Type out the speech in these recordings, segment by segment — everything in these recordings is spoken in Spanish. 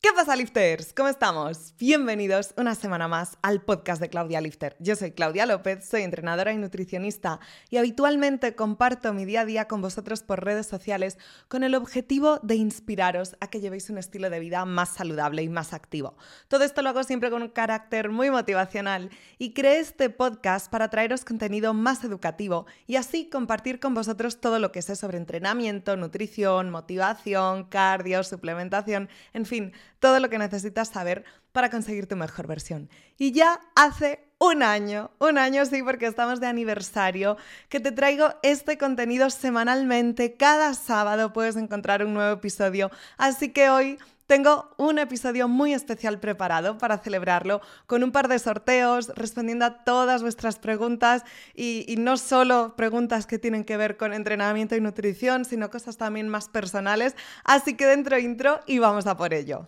¿Qué pasa, lifters? ¿Cómo estamos? Bienvenidos una semana más al podcast de Claudia Lifter. Yo soy Claudia López, soy entrenadora y nutricionista y habitualmente comparto mi día a día con vosotros por redes sociales con el objetivo de inspiraros a que llevéis un estilo de vida más saludable y más activo. Todo esto lo hago siempre con un carácter muy motivacional y creé este podcast para traeros contenido más educativo y así compartir con vosotros todo lo que sé sobre entrenamiento, nutrición, motivación, cardio, suplementación, en fin, todo lo que necesitas saber para conseguir tu mejor versión. Y ya hace un año, un año sí, porque estamos de aniversario, que te traigo este contenido semanalmente. Cada sábado puedes encontrar un nuevo episodio. Así que hoy tengo un episodio muy especial preparado para celebrarlo, con un par de sorteos, respondiendo a todas vuestras preguntas y, no solo preguntas que tienen que ver con entrenamiento y nutrición, sino cosas también más personales. Así que dentro intro y vamos a por ello.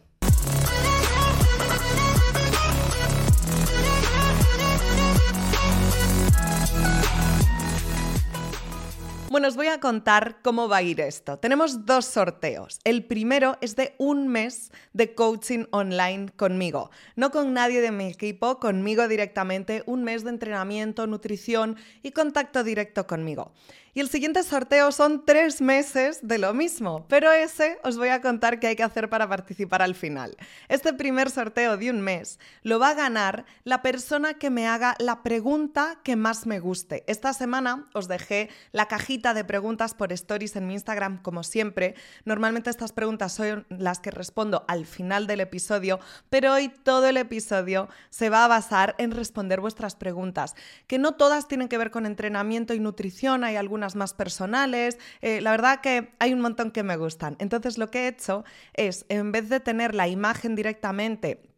Bueno, os voy a contar cómo va a ir esto. Tenemos dos sorteos. El primero es de un mes de coaching online conmigo. No con nadie de mi equipo, conmigo directamente. Un mes de entrenamiento, nutrición y contacto directo conmigo. Y el siguiente sorteo son tres meses de lo mismo, pero ese os voy a contar qué hay que hacer para participar al final. Este primer sorteo de un mes lo va a ganar la persona que me haga la pregunta que más me guste. Esta semana os dejé la cajita de preguntas por stories en mi Instagram, como siempre. Normalmente estas preguntas son las que respondo al final del episodio, pero hoy todo el episodio se va a basar en responder vuestras preguntas, que no todas tienen que ver con entrenamiento y nutrición, hay algunas más personales. Eh, la verdad que hay un montón que me gustan. Entonces lo que he hecho es, en vez de tener la imagen directamente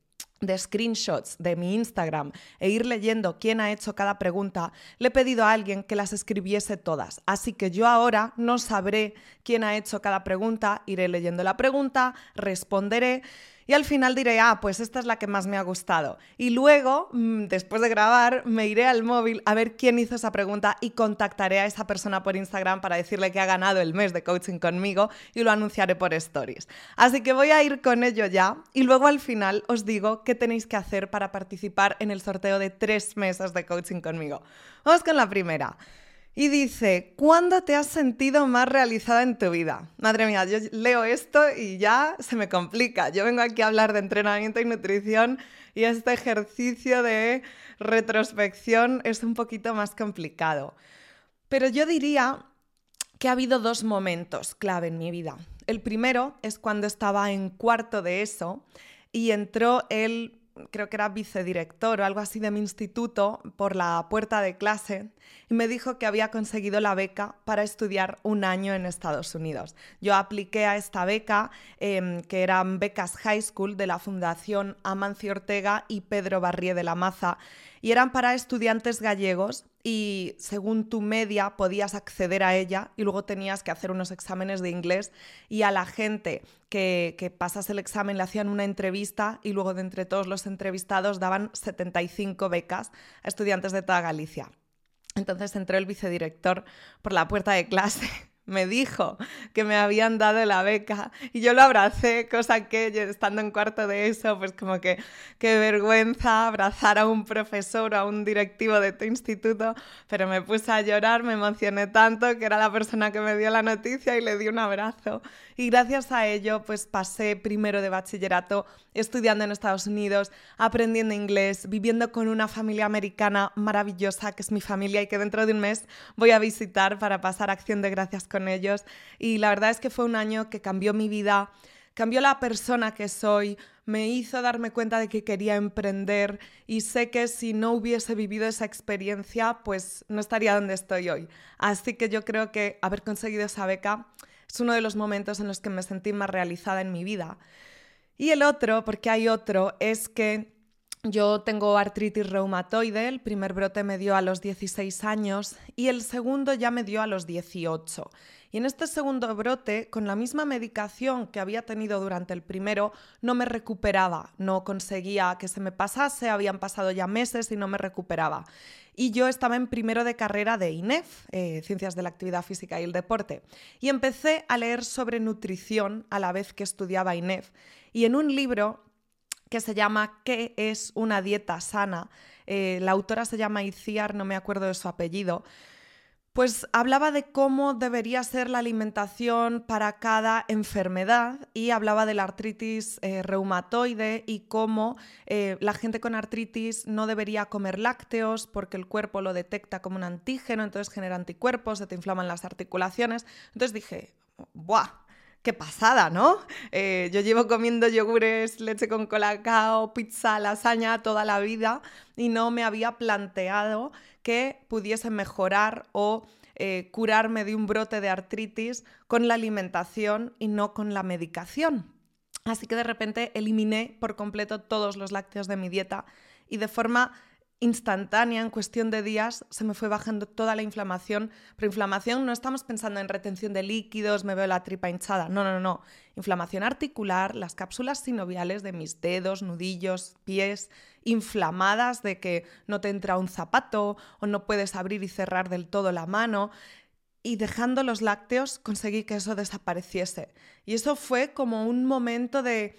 de screenshots de mi Instagram e ir leyendo quién ha hecho cada pregunta, le he pedido a alguien que las escribiese todas. Así que yo ahora no sabré quién ha hecho cada pregunta, iré leyendo la pregunta, responderé y al final diré, ah, pues esta es la que más me ha gustado. Y luego, mm, después de grabar, me iré al móvil a ver quién hizo esa pregunta y contactaré a esa persona por Instagram para decirle que ha ganado el mes de coaching conmigo y lo anunciaré por stories. Así que voy a ir con ello ya y luego al final os digo qué tenéis que hacer para participar en el sorteo de tres meses de coaching conmigo. Vamos con la primera. Y dice, ¿cuándo te has sentido más realizada en tu vida? Madre mía, yo leo esto y ya se me complica. Yo vengo aquí a hablar de entrenamiento y nutrición y este ejercicio de retrospección es un poquito más complicado. Pero yo diría que ha habido dos momentos clave en mi vida. El primero es cuando estaba en cuarto de eso y entró el creo que era vicedirector o algo así de mi instituto, por la puerta de clase y me dijo que había conseguido la beca para estudiar un año en Estados Unidos. Yo apliqué a esta beca, em, que eran becas high school de la Fundación Amancio Ortega y Pedro Barrié de la Maza, y eran para estudiantes gallegos y según tu media podías acceder a ella y luego tenías que hacer unos exámenes de inglés y a la gente que, que pasas el examen le hacían una entrevista y luego de entre todos los entrevistados daban 75 becas a estudiantes de toda Galicia. Entonces entró el vicedirector por la puerta de clase me dijo que me habían dado la beca y yo lo abracé, cosa que estando en cuarto de eso, pues como que qué vergüenza abrazar a un profesor o a un directivo de tu instituto, pero me puse a llorar, me emocioné tanto que era la persona que me dio la noticia y le di un abrazo. Y gracias a ello, pues pasé primero de bachillerato estudiando en Estados Unidos, aprendiendo inglés, viviendo con una familia americana maravillosa, que es mi familia y que dentro de un mes voy a visitar para pasar acción de gracias con ellos y la verdad es que fue un año que cambió mi vida, cambió la persona que soy, me hizo darme cuenta de que quería emprender y sé que si no hubiese vivido esa experiencia, pues no estaría donde estoy hoy. Así que yo creo que haber conseguido esa beca es uno de los momentos en los que me sentí más realizada en mi vida. Y el otro, porque hay otro, es que yo tengo artritis reumatoide, el primer brote me dio a los 16 años y el segundo ya me dio a los 18. Y en este segundo brote, con la misma medicación que había tenido durante el primero, no me recuperaba, no conseguía que se me pasase, habían pasado ya meses y no me recuperaba. Y yo estaba en primero de carrera de INEF, eh, Ciencias de la Actividad Física y el Deporte, y empecé a leer sobre nutrición a la vez que estudiaba INEF Y en un libro que se llama ¿Qué es una dieta sana? Eh, la autora se llama Iciar, no me acuerdo de su apellido, pues hablaba de cómo debería ser la alimentación para cada enfermedad y hablaba de la artritis eh, reumatoide y cómo eh, la gente con artritis no debería comer lácteos porque el cuerpo lo detecta como un antígeno, entonces genera anticuerpos, se te inflaman las articulaciones. Entonces dije, ¡buah! Qué pasada, ¿no? Eh, yo llevo comiendo yogures, leche con colacao, pizza, lasaña toda la vida y no me había planteado que pudiese mejorar o eh, curarme de un brote de artritis con la alimentación y no con la medicación. Así que de repente eliminé por completo todos los lácteos de mi dieta y de forma instantánea, en cuestión de días, se me fue bajando toda la inflamación. Pero inflamación no estamos pensando en retención de líquidos, me veo la tripa hinchada. No, no, no. Inflamación articular, las cápsulas sinoviales de mis dedos, nudillos, pies, inflamadas de que no te entra un zapato o no puedes abrir y cerrar del todo la mano. Y dejando los lácteos conseguí que eso desapareciese. Y eso fue como un momento de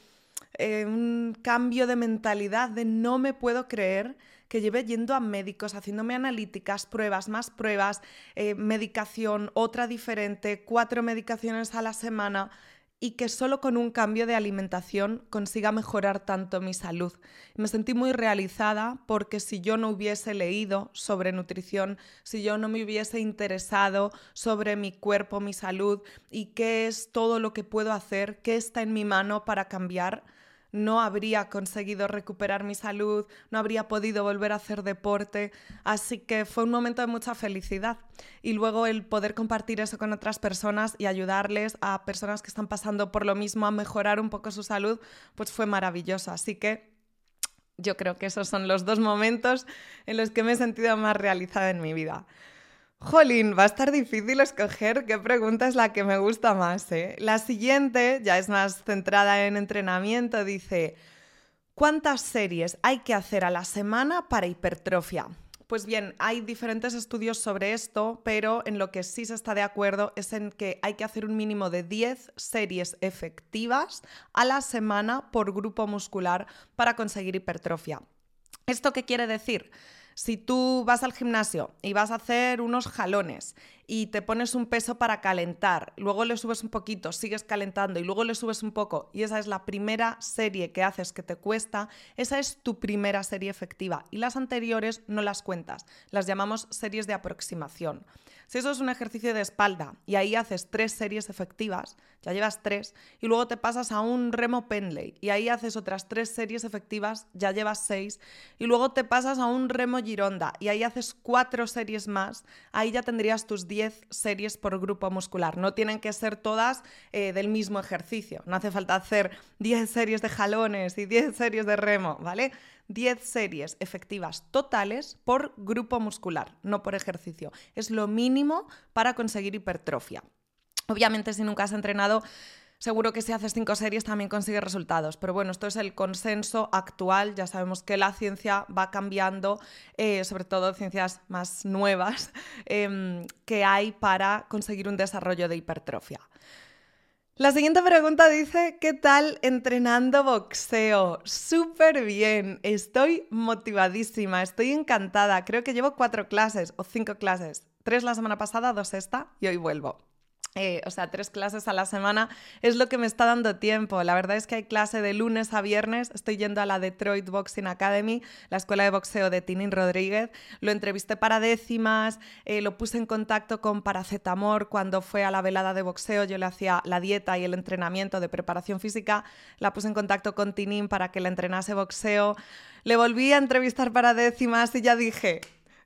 eh, un cambio de mentalidad de no me puedo creer que lleve yendo a médicos, haciéndome analíticas, pruebas, más pruebas, eh, medicación, otra diferente, cuatro medicaciones a la semana y que solo con un cambio de alimentación consiga mejorar tanto mi salud. Me sentí muy realizada porque si yo no hubiese leído sobre nutrición, si yo no me hubiese interesado sobre mi cuerpo, mi salud y qué es todo lo que puedo hacer, qué está en mi mano para cambiar, no habría conseguido recuperar mi salud, no habría podido volver a hacer deporte, así que fue un momento de mucha felicidad. Y luego el poder compartir eso con otras personas y ayudarles a personas que están pasando por lo mismo a mejorar un poco su salud, pues fue maravilloso. Así que yo creo que esos son los dos momentos en los que me he sentido más realizada en mi vida. Jolín, va a estar difícil escoger qué pregunta es la que me gusta más. ¿eh? La siguiente, ya es más centrada en entrenamiento, dice, ¿cuántas series hay que hacer a la semana para hipertrofia? Pues bien, hay diferentes estudios sobre esto, pero en lo que sí se está de acuerdo es en que hay que hacer un mínimo de 10 series efectivas a la semana por grupo muscular para conseguir hipertrofia. ¿Esto qué quiere decir? Si tú vas al gimnasio y vas a hacer unos jalones y te pones un peso para calentar, luego le subes un poquito, sigues calentando y luego le subes un poco. Y esa es la primera serie que haces que te cuesta, esa es tu primera serie efectiva. Y las anteriores no las cuentas, las llamamos series de aproximación. Si eso es un ejercicio de espalda y ahí haces tres series efectivas, ya llevas tres, y luego te pasas a un remo Penley y ahí haces otras tres series efectivas, ya llevas seis, y luego te pasas a un remo Gironda y ahí haces cuatro series más, ahí ya tendrías tus diez series por grupo muscular. No tienen que ser todas eh, del mismo ejercicio, no hace falta hacer diez series de jalones y diez series de remo, ¿vale? 10 series efectivas totales por grupo muscular, no por ejercicio. Es lo mínimo para conseguir hipertrofia. Obviamente, si nunca has entrenado, seguro que si haces 5 series también consigues resultados. Pero bueno, esto es el consenso actual. Ya sabemos que la ciencia va cambiando, eh, sobre todo ciencias más nuevas em, que hay para conseguir un desarrollo de hipertrofia. La siguiente pregunta dice, ¿qué tal entrenando boxeo? Súper bien, estoy motivadísima, estoy encantada. Creo que llevo cuatro clases o cinco clases. Tres la semana pasada, dos esta y hoy vuelvo. Eh, o sea, tres clases a la semana es lo que me está dando tiempo. La verdad es que hay clase de lunes a viernes. Estoy yendo a la Detroit Boxing Academy, la escuela de boxeo de Tinin Rodríguez. Lo entrevisté para décimas, eh, lo puse en contacto con Paracetamor cuando fue a la velada de boxeo. Yo le hacía la dieta y el entrenamiento de preparación física. La puse en contacto con Tinin para que le entrenase boxeo. Le volví a entrevistar para décimas y ya dije,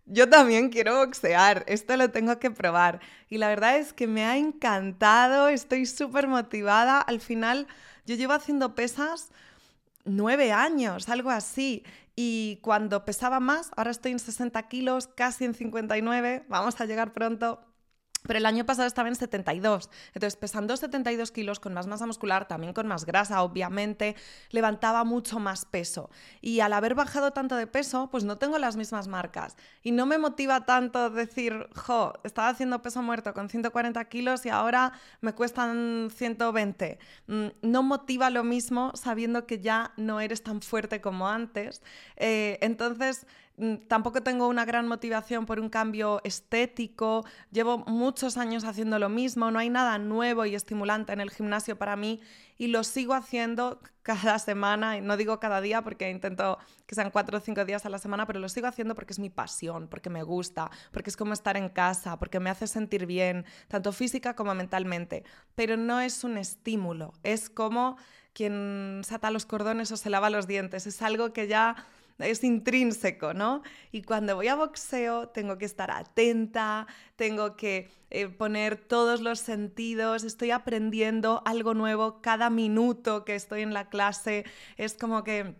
yo también quiero boxear, esto lo tengo que probar. Y la verdad es que me ha encantado, estoy súper motivada. Al final, yo llevo haciendo pesas nueve años, algo así. Y cuando pesaba más, ahora estoy en 60 kilos, casi en 59, vamos a llegar pronto. Pero el año pasado estaba en 72. Entonces, pesando 72 kilos, con más masa muscular, también con más grasa, obviamente, levantaba mucho más peso. Y al haber bajado tanto de peso, pues no tengo las mismas marcas. Y no me motiva tanto decir, jo, estaba haciendo peso muerto con 140 kilos y ahora me cuestan 120. Mm, no motiva lo mismo sabiendo que ya no eres tan fuerte como antes. Eh, entonces, tampoco tengo una gran motivación por un cambio estético, llevo muchos años haciendo lo mismo, no hay nada nuevo y estimulante en el gimnasio para mí y lo sigo haciendo cada semana, no digo cada día porque intento que sean cuatro o cinco días a la semana, pero lo sigo haciendo porque es mi pasión, porque me gusta, porque es como estar en casa, porque me hace sentir bien, tanto física como mentalmente, pero no es un estímulo, es como quien sata los cordones o se lava los dientes, es algo que ya es intrínseco, ¿no? Y cuando voy a boxeo tengo que estar atenta, tengo que eh, poner todos los sentidos, estoy aprendiendo algo nuevo cada minuto que estoy en la clase, es como que...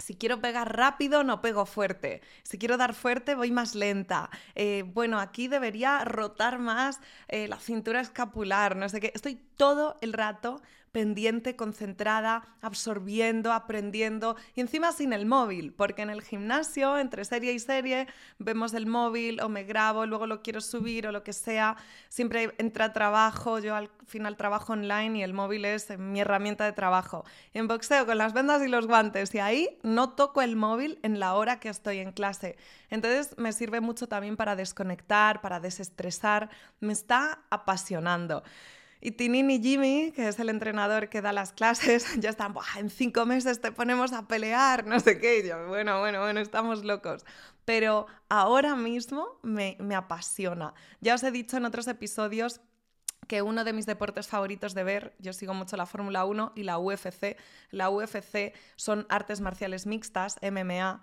Si quiero pegar rápido, no pego fuerte. Si quiero dar fuerte, voy más lenta. Eh, bueno, aquí debería rotar más eh, la cintura escapular, no sé qué. Estoy todo el rato pendiente, concentrada, absorbiendo, aprendiendo y encima sin el móvil, porque en el gimnasio, entre serie y serie, vemos el móvil o me grabo, luego lo quiero subir o lo que sea, siempre entra trabajo, yo al final trabajo online y el móvil es mi herramienta de trabajo. En boxeo con las vendas y los guantes y ahí no toco el móvil en la hora que estoy en clase. Entonces me sirve mucho también para desconectar, para desestresar, me está apasionando. Y Tinin y Jimmy, que es el entrenador que da las clases, ya están, en cinco meses te ponemos a pelear, no sé qué. Y yo, bueno, bueno, bueno, estamos locos. Pero ahora mismo me, me apasiona. Ya os he dicho en otros episodios que uno de mis deportes favoritos de ver, yo sigo mucho la Fórmula 1 y la UFC. La UFC son artes marciales mixtas, MMA.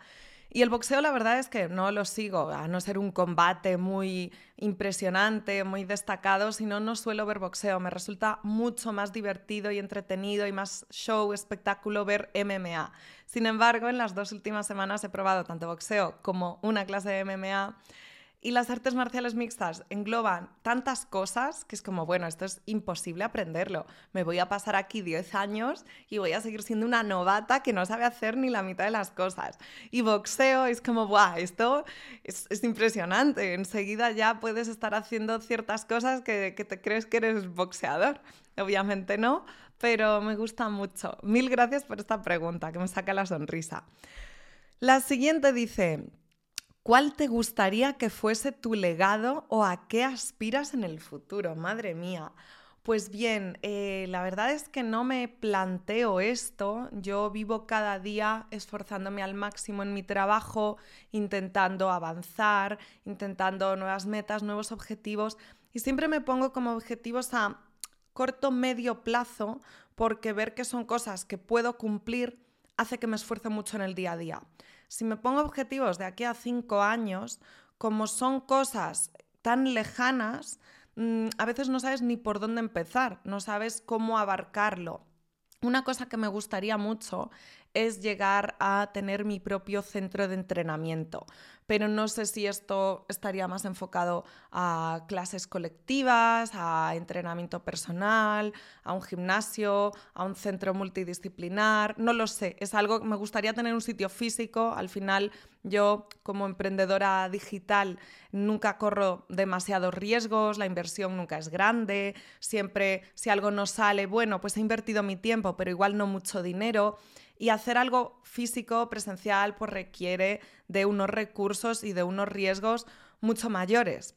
Y el boxeo la verdad es que no lo sigo, a no ser un combate muy impresionante, muy destacado, sino no suelo ver boxeo. Me resulta mucho más divertido y entretenido y más show, espectáculo ver MMA. Sin embargo, en las dos últimas semanas he probado tanto boxeo como una clase de MMA y las artes marciales mixtas engloban tantas cosas que es como, bueno, esto es imposible aprenderlo. Me voy a pasar aquí 10 años y voy a seguir siendo una novata que no sabe hacer ni la mitad de las cosas. Y boxeo es como, ¡buah! Esto es, impresionante. Enseguida ya puedes estar haciendo ciertas cosas que, que te crees que eres boxeador. Obviamente no, pero me gusta mucho. Mil gracias por esta pregunta, que me saca la sonrisa. La siguiente dice, ¿Cuál te gustaría que fuese tu legado o a qué aspiras en el futuro? Madre mía. Pues bien, eh, la verdad es que no me planteo esto. Yo vivo cada día esforzándome al máximo en mi trabajo, intentando avanzar, intentando nuevas metas, nuevos objetivos. Y siempre me pongo como objetivos a corto, medio plazo, porque ver que son cosas que puedo cumplir hace que me esfuerce mucho en el día a día. Si me pongo objetivos de aquí a cinco años, como son cosas tan lejanas, mm, a veces no sabes ni por dónde empezar, no sabes cómo abarcarlo. Una cosa que me gustaría mucho es llegar a tener mi propio centro de entrenamiento. Pero no sé si esto estaría más enfocado a clases colectivas, a entrenamiento personal, a un gimnasio, a un centro multidisciplinar, no lo sé, es algo que me gustaría tener un sitio físico, al final yo como emprendedora digital nunca corro demasiados riesgos, la inversión nunca es grande, siempre si algo no sale, bueno, pues he invertido mi tiempo, pero igual no mucho dinero. Y hacer algo físico, presencial, pues requiere de unos recursos y de unos riesgos mucho mayores.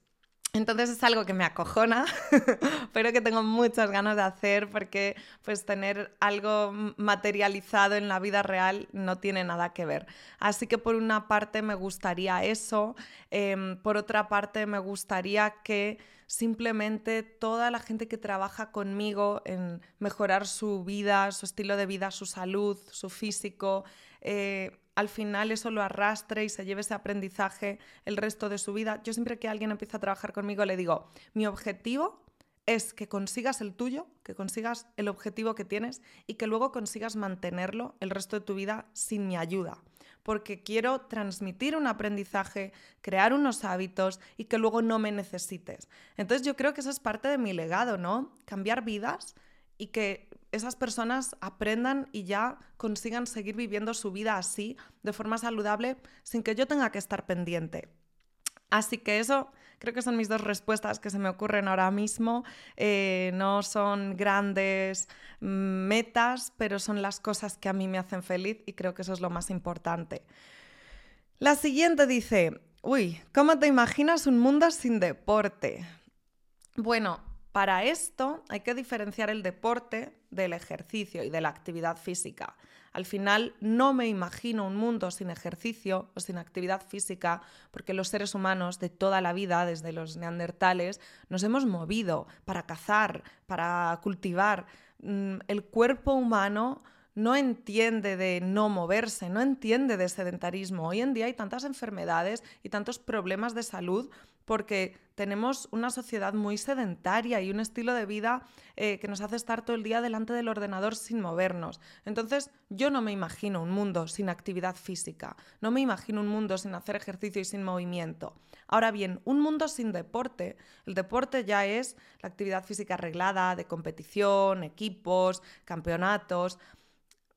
Entonces es algo que me acojona, pero que tengo muchas ganas de hacer porque pues tener algo materializado en la vida real no tiene nada que ver. Así que por una parte me gustaría eso, em, por otra parte me gustaría que simplemente toda la gente que trabaja conmigo en mejorar su vida, su estilo de vida, su salud, su físico, eh, al final eso lo arrastre y se lleve ese aprendizaje el resto de su vida. Yo siempre que alguien empieza a trabajar conmigo le digo, mi objetivo es que consigas el tuyo, que consigas el objetivo que tienes y que luego consigas mantenerlo el resto de tu vida sin mi ayuda. Porque quiero transmitir un aprendizaje, crear unos hábitos y que luego no me necesites. Entonces yo creo que eso es parte de mi legado, ¿no? Cambiar vidas y que esas personas aprendan y ya consigan seguir viviendo su vida así, de forma saludable, sin que yo tenga que estar pendiente. Así que eso creo que son mis dos respuestas que se me ocurren ahora mismo. Eh, no son grandes metas, pero son las cosas que a mí me hacen feliz y creo que eso es lo más importante. La siguiente dice, uy, ¿cómo te imaginas un mundo sin deporte? Bueno, para esto hay que diferenciar el deporte del ejercicio y de la actividad física. Al final no me imagino un mundo sin ejercicio o sin actividad física porque los seres humanos de toda la vida, desde los neandertales, nos hemos movido para cazar, para cultivar. Mm, el cuerpo humano no entiende de no moverse, no entiende de sedentarismo. Hoy en día hay tantas enfermedades y tantos problemas de salud porque tenemos una sociedad muy sedentaria y un estilo de vida eh, que nos hace estar todo el día delante del ordenador sin movernos. Entonces, yo no me imagino un mundo sin actividad física, no me imagino un mundo sin hacer ejercicio y sin movimiento. Ahora bien, un mundo sin deporte, el deporte ya es la actividad física arreglada, de competición, equipos, campeonatos.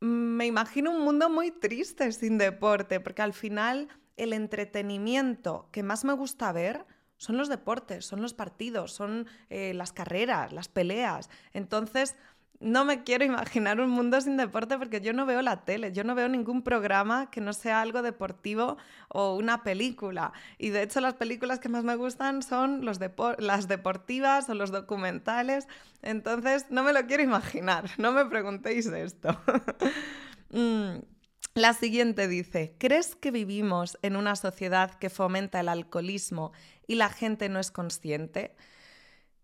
Me imagino un mundo muy triste sin deporte, porque al final el entretenimiento que más me gusta ver son los deportes, son los partidos, son eh, las carreras, las peleas. Entonces, no me quiero imaginar un mundo sin deporte porque yo no veo la tele, yo no veo ningún programa que no sea algo deportivo o una película. Y de hecho las películas que más me gustan son las deportivas o los documentales. Entonces no me lo quiero imaginar, no me preguntéis esto. Mm, la siguiente dice, ¿crees que vivimos en una sociedad que fomenta el alcoholismo y la gente no es consciente?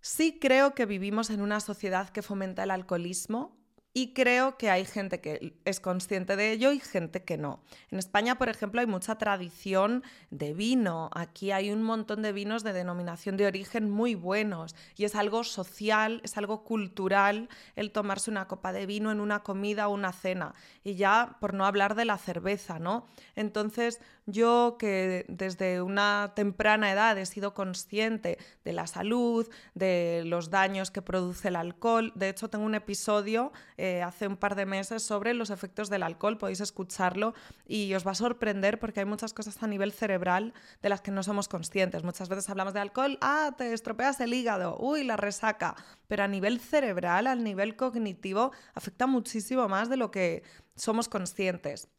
Sí creo que vivimos en una sociedad que fomenta el alcoholismo y creo que hay gente que es consciente de ello y gente que no. En España, por ejemplo, hay mucha tradición de vino. Aquí hay un montón de vinos de denominación de origen muy buenos y es algo social, es algo cultural el tomarse una copa de vino en una comida o una cena. Y ya por no hablar de la cerveza, ¿no? Entonces, yo que desde una temprana edad he sido consciente de la salud, de los daños que produce el alcohol. De hecho, tengo un episodio hace un par de meses sobre los efectos del alcohol, podéis escucharlo y os va a sorprender porque hay muchas cosas a nivel cerebral de las que no somos conscientes. Muchas veces hablamos de alcohol, ah, te estropeas el hígado, uy, la resaca, pero a nivel cerebral, al nivel cognitivo, afecta muchísimo más de lo que somos conscientes.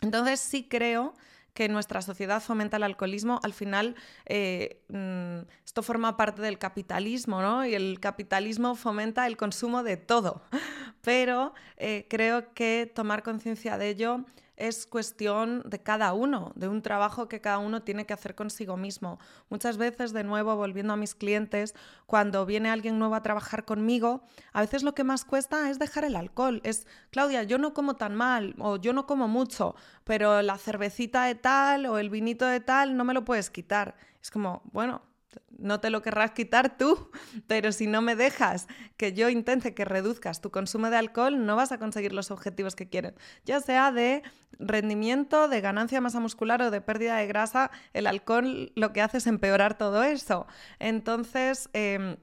Entonces sí creo que nuestra sociedad fomenta el alcoholismo, al final eh, mm, esto forma parte del capitalismo, ¿no? Y el capitalismo fomenta el consumo de todo. Pero eh, creo que tomar conciencia de ello es cuestión de cada uno, de un trabajo que cada uno tiene que hacer consigo mismo. Muchas veces, de nuevo, volviendo a mis clientes, cuando viene alguien nuevo a trabajar conmigo, a veces lo que más cuesta es dejar el alcohol. Es, Claudia, yo no como tan mal o yo no como mucho, pero la cervecita de tal o el vinito de tal no me lo puedes quitar. Es como, bueno, no te lo querrás quitar tú, pero si no me dejas que yo intente que reduzcas tu consumo de alcohol, no vas a conseguir los objetivos que quieres. Ya sea de rendimiento, de ganancia masa muscular o de pérdida de grasa, el alcohol lo que hace es empeorar todo eso. Entonces, em,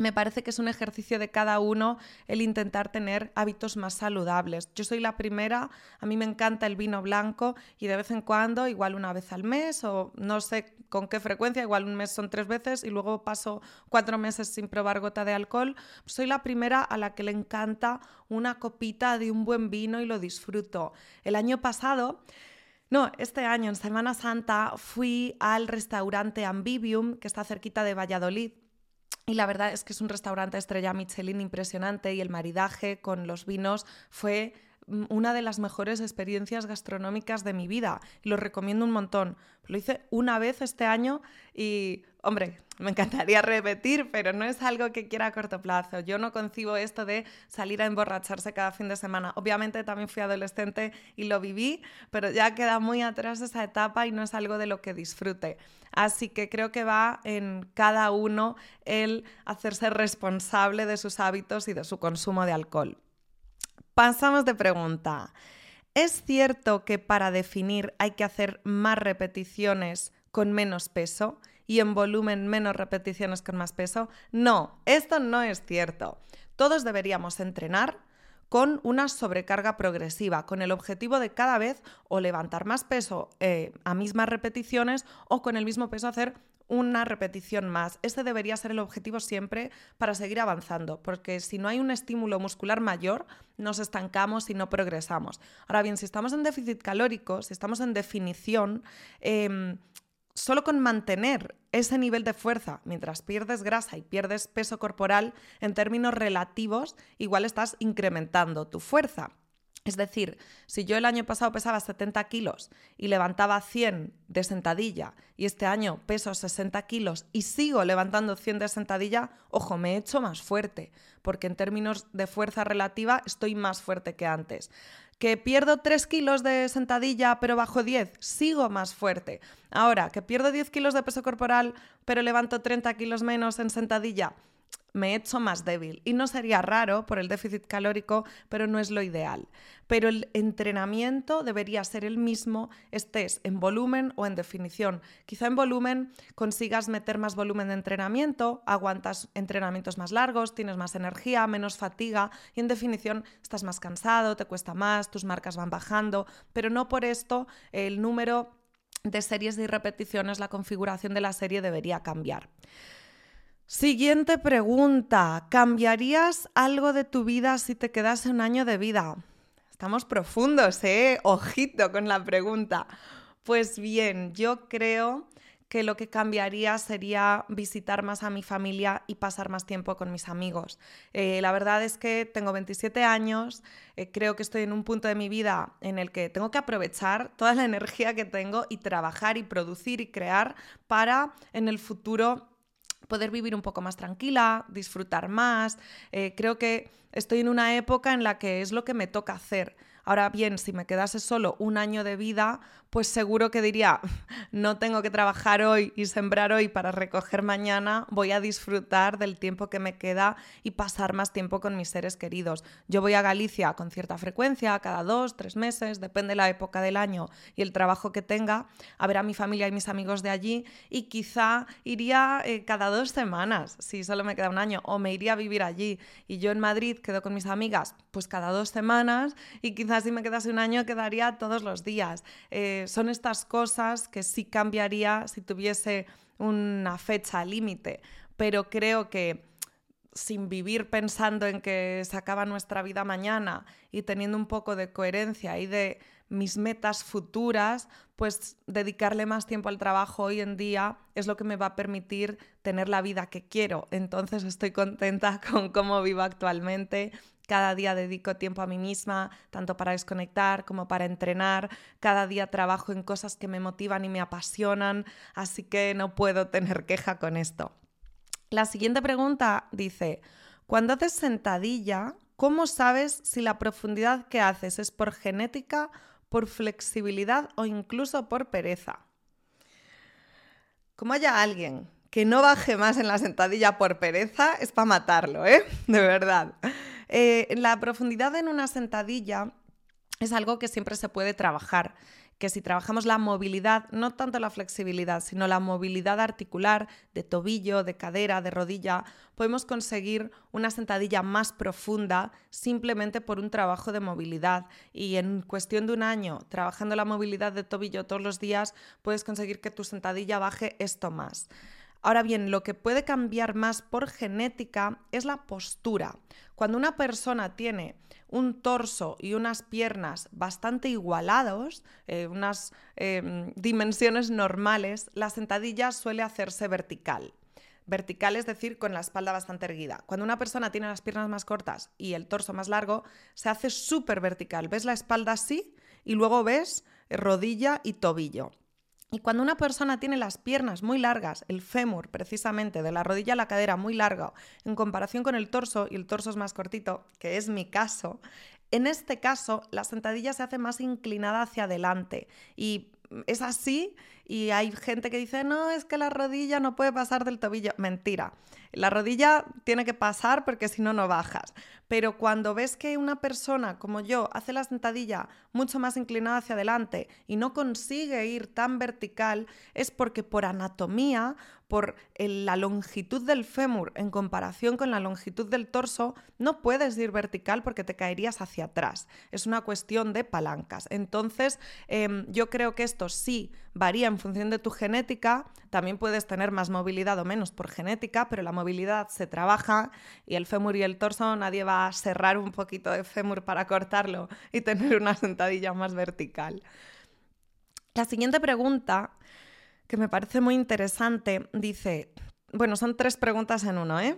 me parece que es un ejercicio de cada uno el intentar tener hábitos más saludables. Yo soy la primera, a mí me encanta el vino blanco y de vez en cuando, igual una vez al mes o no sé con qué frecuencia, igual un mes son tres veces y luego paso cuatro meses sin probar gota de alcohol, soy la primera a la que le encanta una copita de un buen vino y lo disfruto. El año pasado... No, este año en Semana Santa fui al restaurante Ambivium, que está cerquita de Valladolid, y la verdad es que es un restaurante estrella Michelin impresionante y el maridaje con los vinos fue una de las mejores experiencias gastronómicas de mi vida. Lo recomiendo un montón. Lo hice una vez este año y, hombre, me encantaría repetir, pero no es algo que quiera a corto plazo. Yo no concibo esto de salir a emborracharse cada fin de semana. Obviamente también fui adolescente y lo viví, pero ya queda muy atrás esa etapa y no es algo de lo que disfrute. Así que creo que va en cada uno el hacerse responsable de sus hábitos y de su consumo de alcohol. Pasamos de pregunta. ¿Es cierto que para definir hay que hacer más repeticiones con menos peso y en volumen menos repeticiones con más peso? No, esto no es cierto. Todos deberíamos entrenar con una sobrecarga progresiva, con el objetivo de cada vez o levantar más peso eh, a mismas repeticiones o con el mismo peso hacer una repetición más. Ese debería ser el objetivo siempre para seguir avanzando, porque si no hay un estímulo muscular mayor, nos estancamos y no progresamos. Ahora bien, si estamos en déficit calórico, si estamos en definición, em, solo con mantener ese nivel de fuerza mientras pierdes grasa y pierdes peso corporal, en términos relativos, igual estás incrementando tu fuerza. Es decir, si yo el año pasado pesaba 70 kilos y levantaba 100 de sentadilla y este año peso 60 kilos y sigo levantando 100 de sentadilla, ojo, me he hecho más fuerte, porque en términos de fuerza relativa estoy más fuerte que antes que pierdo 3 kilos de sentadilla pero bajo 10, sigo más fuerte. Ahora, que pierdo 10 kilos de peso corporal pero levanto 30 kilos menos en sentadilla, me he hecho más débil. Y no sería raro por el déficit calórico, pero no es lo ideal. Pero el entrenamiento debería ser el mismo, estés en volumen o en definición. Quizá en volumen consigas meter más volumen de entrenamiento, aguantas entrenamientos más largos, tienes más energía, menos fatiga y en definición estás más cansado, te cuesta más, tus marcas van bajando, pero no por esto el número de series y repeticiones, la configuración de la serie debería cambiar. Siguiente pregunta. ¿Cambiarías algo de tu vida si te quedase un año de vida? Estamos profundos, ¿eh? Ojito con la pregunta. Pues bien, yo creo que lo que cambiaría sería visitar más a mi familia y pasar más tiempo con mis amigos. Eh, la verdad es que tengo 27 años, eh, creo que estoy en un punto de mi vida en el que tengo que aprovechar toda la energía que tengo y trabajar y producir y crear para en el futuro poder vivir un poco más tranquila, disfrutar más. Eh, creo que estoy en una época en la que es lo que me toca hacer. Ahora bien, si me quedase solo un año de vida, pues seguro que diría, no tengo que trabajar hoy y sembrar hoy para recoger mañana, voy a disfrutar del tiempo que me queda y pasar más tiempo con mis seres queridos. Yo voy a Galicia con cierta frecuencia, cada dos, tres meses, depende de la época del año y el trabajo que tenga, a ver a mi familia y mis amigos de allí y quizá iría eh, cada dos semanas, si solo me queda un año, o me iría a vivir allí. Y yo en Madrid quedo con mis amigas, pues cada dos semanas y quizás si me quedase un año quedaría todos los días. Eh, son estas cosas que sí cambiaría si tuviese una fecha límite, pero creo que sin vivir pensando en que se acaba nuestra vida mañana y teniendo un poco de coherencia y de mis metas futuras, pues dedicarle más tiempo al trabajo hoy en día es lo que me va a permitir tener la vida que quiero. Entonces estoy contenta con cómo vivo actualmente cada día dedico tiempo a mí misma, tanto para desconectar como para entrenar. Cada día trabajo en cosas que me motivan y me apasionan, así que no puedo tener queja con esto. La siguiente pregunta dice, cuando haces sentadilla, ¿cómo sabes si la profundidad que haces es por genética, por flexibilidad o incluso por pereza? Como haya alguien que no baje más en la sentadilla por pereza, es para matarlo, ¿eh? De verdad. Eh, la profundidad en una sentadilla es algo que siempre se puede trabajar que si trabajamos la movilidad, no tanto la flexibilidad, sino la movilidad articular de tobillo, de cadera, de rodilla, podemos conseguir una sentadilla más profunda simplemente por un trabajo de movilidad. Y en cuestión de un año, trabajando la movilidad de tobillo todos los días, puedes conseguir que tu sentadilla baje esto más. Ahora bien, lo que puede cambiar más por genética es la postura. Cuando una persona tiene un torso y unas piernas bastante igualados, eh, unas em, dimensiones normales, la sentadilla suele hacerse vertical. Vertical es decir, con la espalda bastante erguida. Cuando una persona tiene las piernas más cortas y el torso más largo, se hace súper vertical. Ves la espalda así y luego ves rodilla y tobillo. Y cuando una persona tiene las piernas muy largas, el fémur precisamente, de la rodilla a la cadera muy larga, en comparación con el torso, y el torso es más cortito, que es mi caso, en este caso la sentadilla se hace más inclinada hacia adelante. Y es así y hay gente que dice, no, es que la rodilla no puede pasar del tobillo. Mentira. La rodilla tiene que pasar porque si no, no bajas. Pero cuando ves que una persona como yo hace la sentadilla mucho más inclinada hacia adelante y no consigue ir tan vertical, es porque por anatomía, por la longitud del fémur en comparación con la longitud del torso, no puedes ir vertical porque te caerías hacia atrás. Es una cuestión de palancas. Entonces, em, yo creo que esto sí varía en función de tu genética. También puedes tener más movilidad o menos por genética, pero la movilidad se trabaja y el fémur y el torso nadie va a cerrar un poquito de fémur para cortarlo y tener una sentadilla más vertical. La siguiente pregunta, que me parece muy interesante, dice, bueno, son tres preguntas en uno, ¿eh?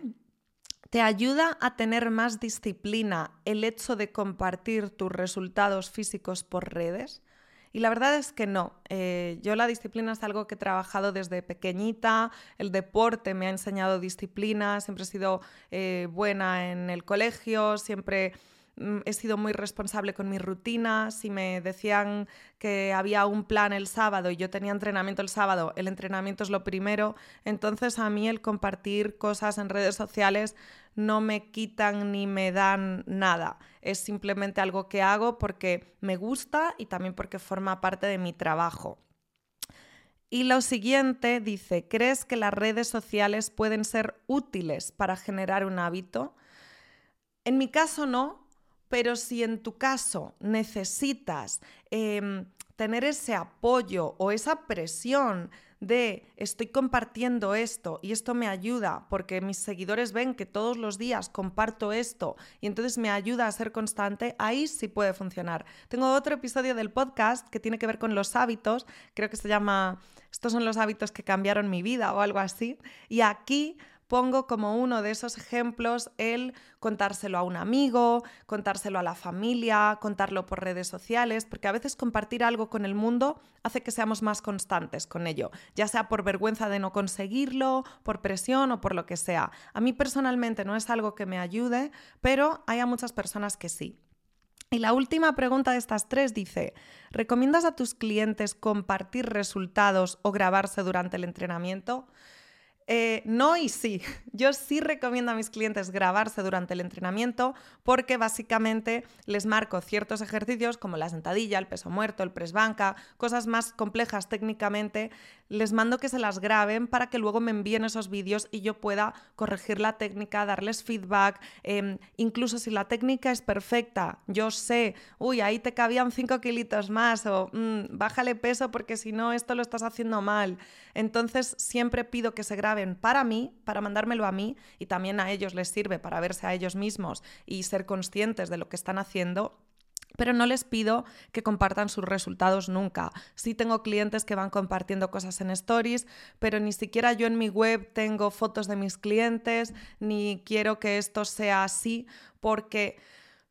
¿Te ayuda a tener más disciplina el hecho de compartir tus resultados físicos por redes? Y la verdad es que no. Eh, yo la disciplina es algo que he trabajado desde pequeñita, el deporte me ha enseñado disciplina, siempre he sido eh, buena en el colegio, siempre he sido muy responsable con mi rutina. Si me decían que había un plan el sábado y yo tenía entrenamiento el sábado, el entrenamiento es lo primero. Entonces a mí el compartir cosas en redes sociales no me quitan ni me dan nada. Es simplemente algo que hago porque me gusta y también porque forma parte de mi trabajo. Y lo siguiente dice, ¿crees que las redes sociales pueden ser útiles para generar un hábito? En mi caso no, pero si en tu caso necesitas em, tener ese apoyo o esa presión de estoy compartiendo esto y esto me ayuda porque mis seguidores ven que todos los días comparto esto y entonces me ayuda a ser constante, ahí sí puede funcionar. Tengo otro episodio del podcast que tiene que ver con los hábitos, creo que se llama Estos son los hábitos que cambiaron mi vida o algo así, y aquí pongo como uno de esos ejemplos el contárselo a un amigo, contárselo a la familia, contarlo por redes sociales, porque a veces compartir algo con el mundo hace que seamos más constantes con ello, ya sea por vergüenza de no conseguirlo, por presión o por lo que sea. A mí personalmente no es algo que me ayude, pero hay a muchas personas que sí. Y la última pregunta de estas tres dice, ¿recomiendas a tus clientes compartir resultados o grabarse durante el entrenamiento? Eh, no y sí. Yo sí recomiendo a mis clientes grabarse durante el entrenamiento porque básicamente les marco ciertos ejercicios como la sentadilla, el peso muerto, el press banca, cosas más complejas técnicamente. Les mando que se las graben para que luego me envíen esos vídeos y yo pueda corregir la técnica, darles feedback. Em, incluso si la técnica es perfecta, yo sé, uy, ahí te cabían 5 kilitos más o mm, bájale peso porque si no, esto lo estás haciendo mal. Entonces siempre pido que se graben para mí, para mandármelo a mí y también a ellos les sirve para verse a ellos mismos y ser conscientes de lo que están haciendo pero no les pido que compartan sus resultados nunca. Sí tengo clientes que van compartiendo cosas en stories, pero ni siquiera yo en mi web tengo fotos de mis clientes, ni quiero que esto sea así, porque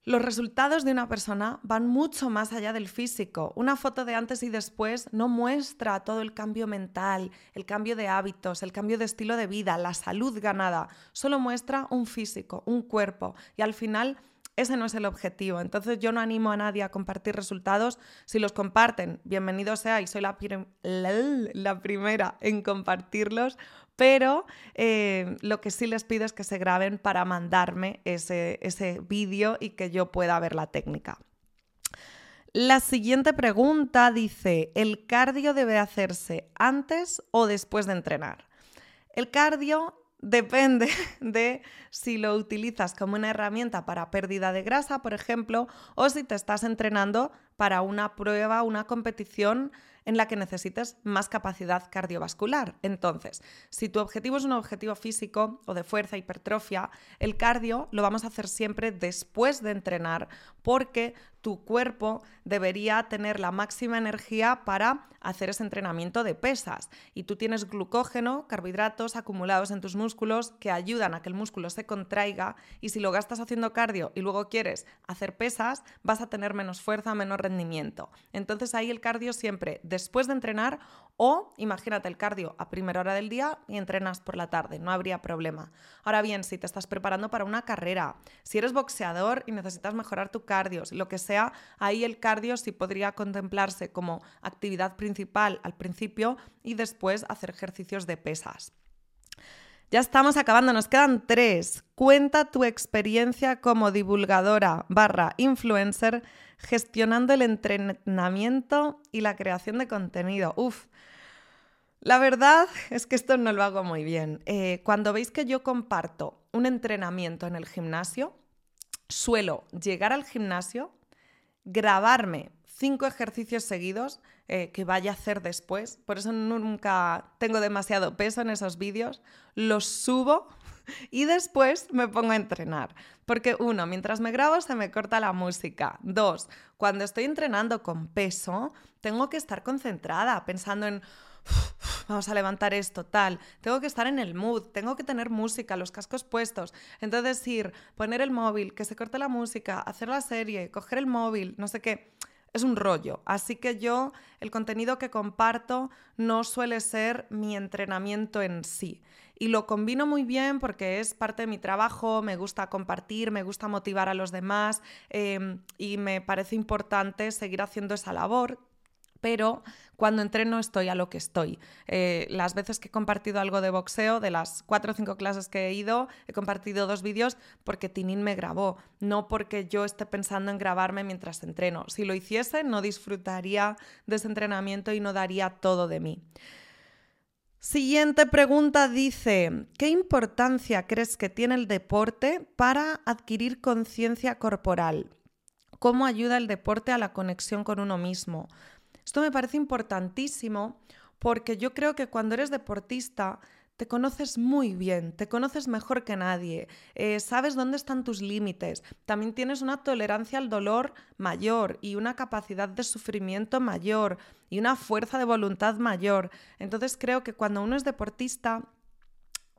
los resultados de una persona van mucho más allá del físico. Una foto de antes y después no muestra todo el cambio mental, el cambio de hábitos, el cambio de estilo de vida, la salud ganada. Solo muestra un físico, un cuerpo. Y al final ese no es el objetivo. Entonces yo no animo a nadie a compartir resultados. Si los comparten, bienvenido sea y soy la, la primera en compartirlos pero eh, lo que sí les pido es que se graben para mandarme ese, ese vídeo y que yo pueda ver la técnica. La siguiente pregunta dice, ¿el cardio debe hacerse antes o después de entrenar? El cardio depende de si lo utilizas como una herramienta para pérdida de grasa, por ejemplo, o si te estás entrenando para una prueba, una competición en la que necesites más capacidad cardiovascular. Entonces, si tu objetivo es un objetivo físico o de fuerza, hipertrofia, el cardio lo vamos a hacer siempre después de entrenar porque tu cuerpo debería tener la máxima energía para hacer ese entrenamiento de pesas. Y tú tienes glucógeno, carbohidratos acumulados en tus músculos que ayudan a que el músculo se contraiga y si lo gastas haciendo cardio y luego quieres hacer pesas, vas a tener menos fuerza, menos rendimiento. Entonces ahí el cardio siempre después de entrenar o imagínate el cardio a primera hora del día y entrenas por la tarde, no habría problema. Ahora bien, si te estás preparando para una carrera, si eres boxeador y necesitas mejorar tu cardio, lo que sea, ahí el cardio sí podría contemplarse como actividad principal al principio y después hacer ejercicios de pesas. Ya estamos acabando, nos quedan tres. Cuenta tu experiencia como divulgadora barra influencer gestionando el entrenamiento y la creación de contenido. Uf, la verdad es que esto no lo hago muy bien. Eh, cuando veis que yo comparto un entrenamiento en el gimnasio, suelo llegar al gimnasio, grabarme cinco ejercicios seguidos eh, que vaya a hacer después. Por eso nunca tengo demasiado peso en esos vídeos. Los subo y después me pongo a entrenar. Porque uno, mientras me grabo se me corta la música. Dos, cuando estoy entrenando con peso, tengo que estar concentrada pensando en vamos a levantar esto, tal. Tengo que estar en el mood, tengo que tener música, los cascos puestos. Entonces ir, poner el móvil, que se corte la música, hacer la serie, coger el móvil, no sé qué. Es un rollo. Así que yo, el contenido que comparto no suele ser mi entrenamiento en sí. Y lo combino muy bien porque es parte de mi trabajo, me gusta compartir, me gusta motivar a los demás em, y me parece importante seguir haciendo esa labor pero cuando entreno estoy a lo que estoy. Eh, las veces que he compartido algo de boxeo, de las cuatro o cinco clases que he ido, he compartido dos vídeos porque Tinin me grabó, no porque yo esté pensando en grabarme mientras entreno. Si lo hiciese, no disfrutaría de ese entrenamiento y no daría todo de mí. Siguiente pregunta dice, ¿qué importancia crees que tiene el deporte para adquirir conciencia corporal? ¿Cómo ayuda el deporte a la conexión con uno mismo? Esto me parece importantísimo porque yo creo que cuando eres deportista te conoces muy bien, te conoces mejor que nadie, eh, sabes dónde están tus límites, también tienes una tolerancia al dolor mayor y una capacidad de sufrimiento mayor y una fuerza de voluntad mayor. Entonces creo que cuando uno es deportista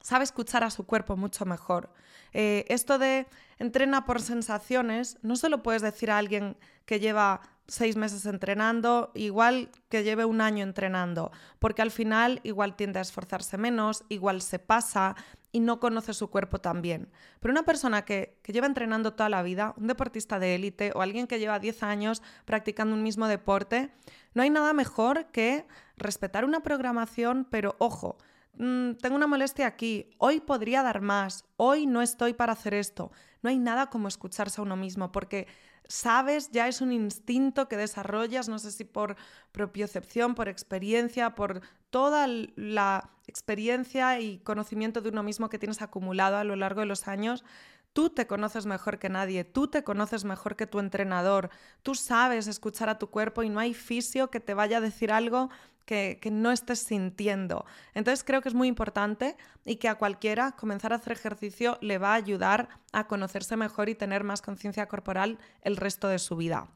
sabe escuchar a su cuerpo mucho mejor. Eh, esto de entrena por sensaciones, no se lo puedes decir a alguien que lleva seis meses entrenando, igual que lleve un año entrenando, porque al final igual tiende a esforzarse menos, igual se pasa y no conoce su cuerpo tan bien. Pero una persona que, que lleva entrenando toda la vida, un deportista de élite o alguien que lleva 10 años practicando un mismo deporte, no hay nada mejor que respetar una programación, pero ojo, mm, tengo una molestia aquí, hoy podría dar más, hoy no estoy para hacer esto. No hay nada como escucharse a uno mismo, porque sabes, ya es un instinto que desarrollas, no sé si por propiocepción, por experiencia, por toda la experiencia y conocimiento de uno mismo que tienes acumulado a lo largo de los años. Tú te conoces mejor que nadie, tú te conoces mejor que tu entrenador, tú sabes escuchar a tu cuerpo y no hay fisio que te vaya a decir algo que, no estés sintiendo. Entonces creo que es muy importante y que a cualquiera comenzar a hacer ejercicio le va a ayudar a conocerse mejor y tener más conciencia corporal el resto de su vida.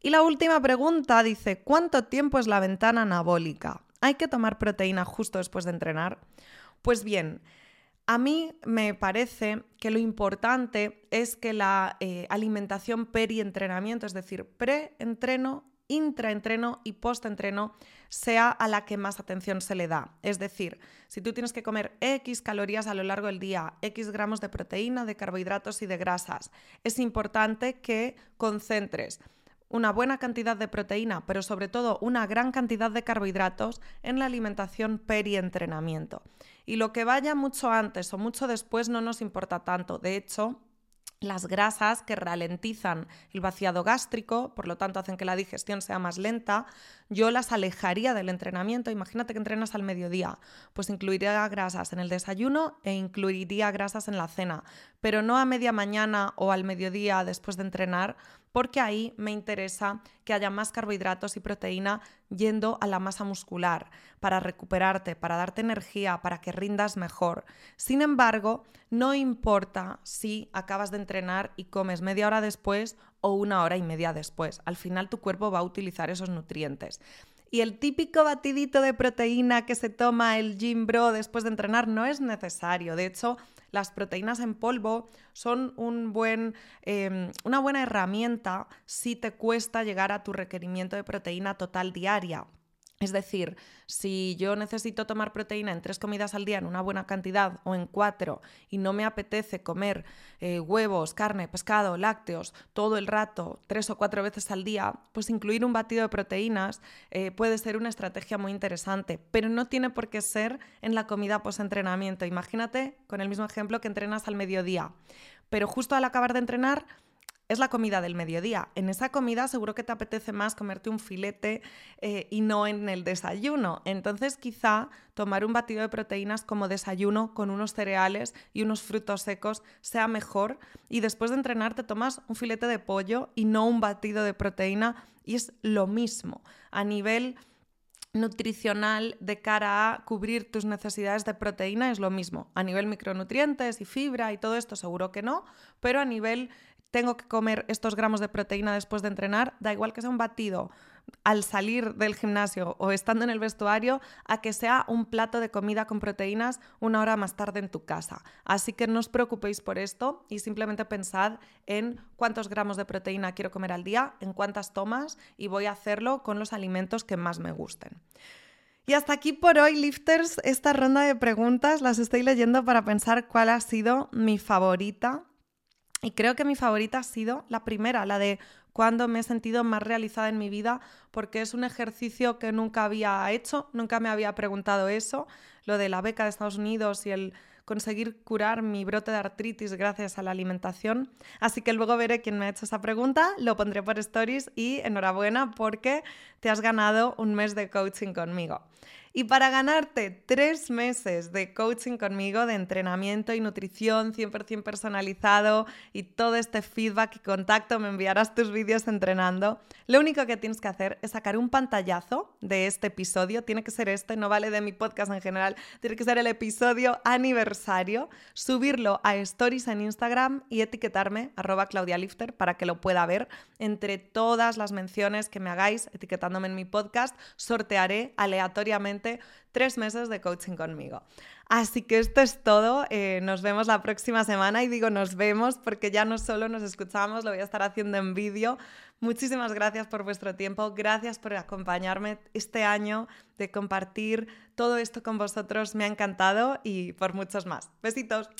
Y la última pregunta dice, ¿cuánto tiempo es la ventana anabólica? ¿Hay que tomar proteína justo después de entrenar? Pues bien, a mí me parece que lo importante es que la eh, alimentación peri-entrenamiento, es decir, pre-entreno intraentreno y postentreno sea a la que más atención se le da. Es decir, si tú tienes que comer X calorías a lo largo del día, X gramos de proteína, de carbohidratos y de grasas, es importante que concentres una buena cantidad de proteína, pero sobre todo una gran cantidad de carbohidratos en la alimentación peri-entrenamiento. Y lo que vaya mucho antes o mucho después no nos importa tanto. De hecho, las grasas que ralentizan el vaciado gástrico, por lo tanto hacen que la digestión sea más lenta, yo las alejaría del entrenamiento. Imagínate que entrenas al mediodía, pues incluiría grasas en el desayuno e incluiría grasas en la cena, pero no a media mañana o al mediodía después de entrenar, porque ahí me interesa que haya más carbohidratos y proteína yendo a la masa muscular, para recuperarte, para darte energía, para que rindas mejor. Sin embargo, no importa si acabas de entrenar y comes media hora después o una hora y media después. Al final tu cuerpo va a utilizar esos nutrientes. Y el típico batidito de proteína que se toma el gym bro después de entrenar no es necesario. De hecho, las proteínas en polvo son un buen, em, una buena herramienta si te cuesta llegar a tu requerimiento de proteína total diaria. Es decir, si yo necesito tomar proteína en tres comidas al día en una buena cantidad o en cuatro y no me apetece comer eh, huevos, carne, pescado, lácteos todo el rato, tres o cuatro veces al día, pues incluir un batido de proteínas eh, puede ser una estrategia muy interesante, pero no tiene por qué ser en la comida post-entrenamiento. Imagínate con el mismo ejemplo que entrenas al mediodía, pero justo al acabar de entrenar es la comida del mediodía. En esa comida seguro que te apetece más comerte un filete eh, y no en el desayuno. Entonces quizá tomar un batido de proteínas como desayuno con unos cereales y unos frutos secos sea mejor. Y después de entrenar te tomas un filete de pollo y no un batido de proteína y es lo mismo. A nivel nutricional de cara a cubrir tus necesidades de proteína es lo mismo. A nivel micronutrientes y fibra y todo esto seguro que no, pero a nivel tengo que comer estos gramos de proteína después de entrenar, da igual que sea un batido al salir del gimnasio o estando en el vestuario, a que sea un plato de comida con proteínas una hora más tarde en tu casa. Así que no os preocupéis por esto y simplemente pensad en cuántos gramos de proteína quiero comer al día, en cuántas tomas y voy a hacerlo con los alimentos que más me gusten. Y hasta aquí por hoy, lifters, esta ronda de preguntas las estoy leyendo para pensar cuál ha sido mi favorita y creo que mi favorita ha sido la primera, la de cuando me he sentido más realizada en mi vida, porque es un ejercicio que nunca había hecho, nunca me había preguntado eso, lo de la beca de Estados Unidos y el conseguir curar mi brote de artritis gracias a la alimentación. Así que luego veré quién me ha hecho esa pregunta, lo pondré por stories y enhorabuena porque te has ganado un mes de coaching conmigo. Y para ganarte tres meses de coaching conmigo, de entrenamiento y nutrición 100% personalizado y todo este feedback y contacto, me enviarás tus vídeos entrenando. Lo único que tienes que hacer es sacar un pantallazo de este episodio. Tiene que ser este, no vale de mi podcast en general. Tiene que ser el episodio aniversario, subirlo a stories en Instagram y etiquetarme arroba para que lo pueda ver. Entre todas las menciones que me hagáis etiquetándome en mi podcast, sortearé aleatoriamente tres meses de coaching conmigo. Así que esto es todo. Eh, nos vemos la próxima semana y digo nos vemos porque ya no solo nos escuchamos, lo voy a estar haciendo en vídeo. Muchísimas gracias por vuestro tiempo, gracias por acompañarme este año, de compartir todo esto con vosotros. Me ha encantado y por muchos más. Besitos.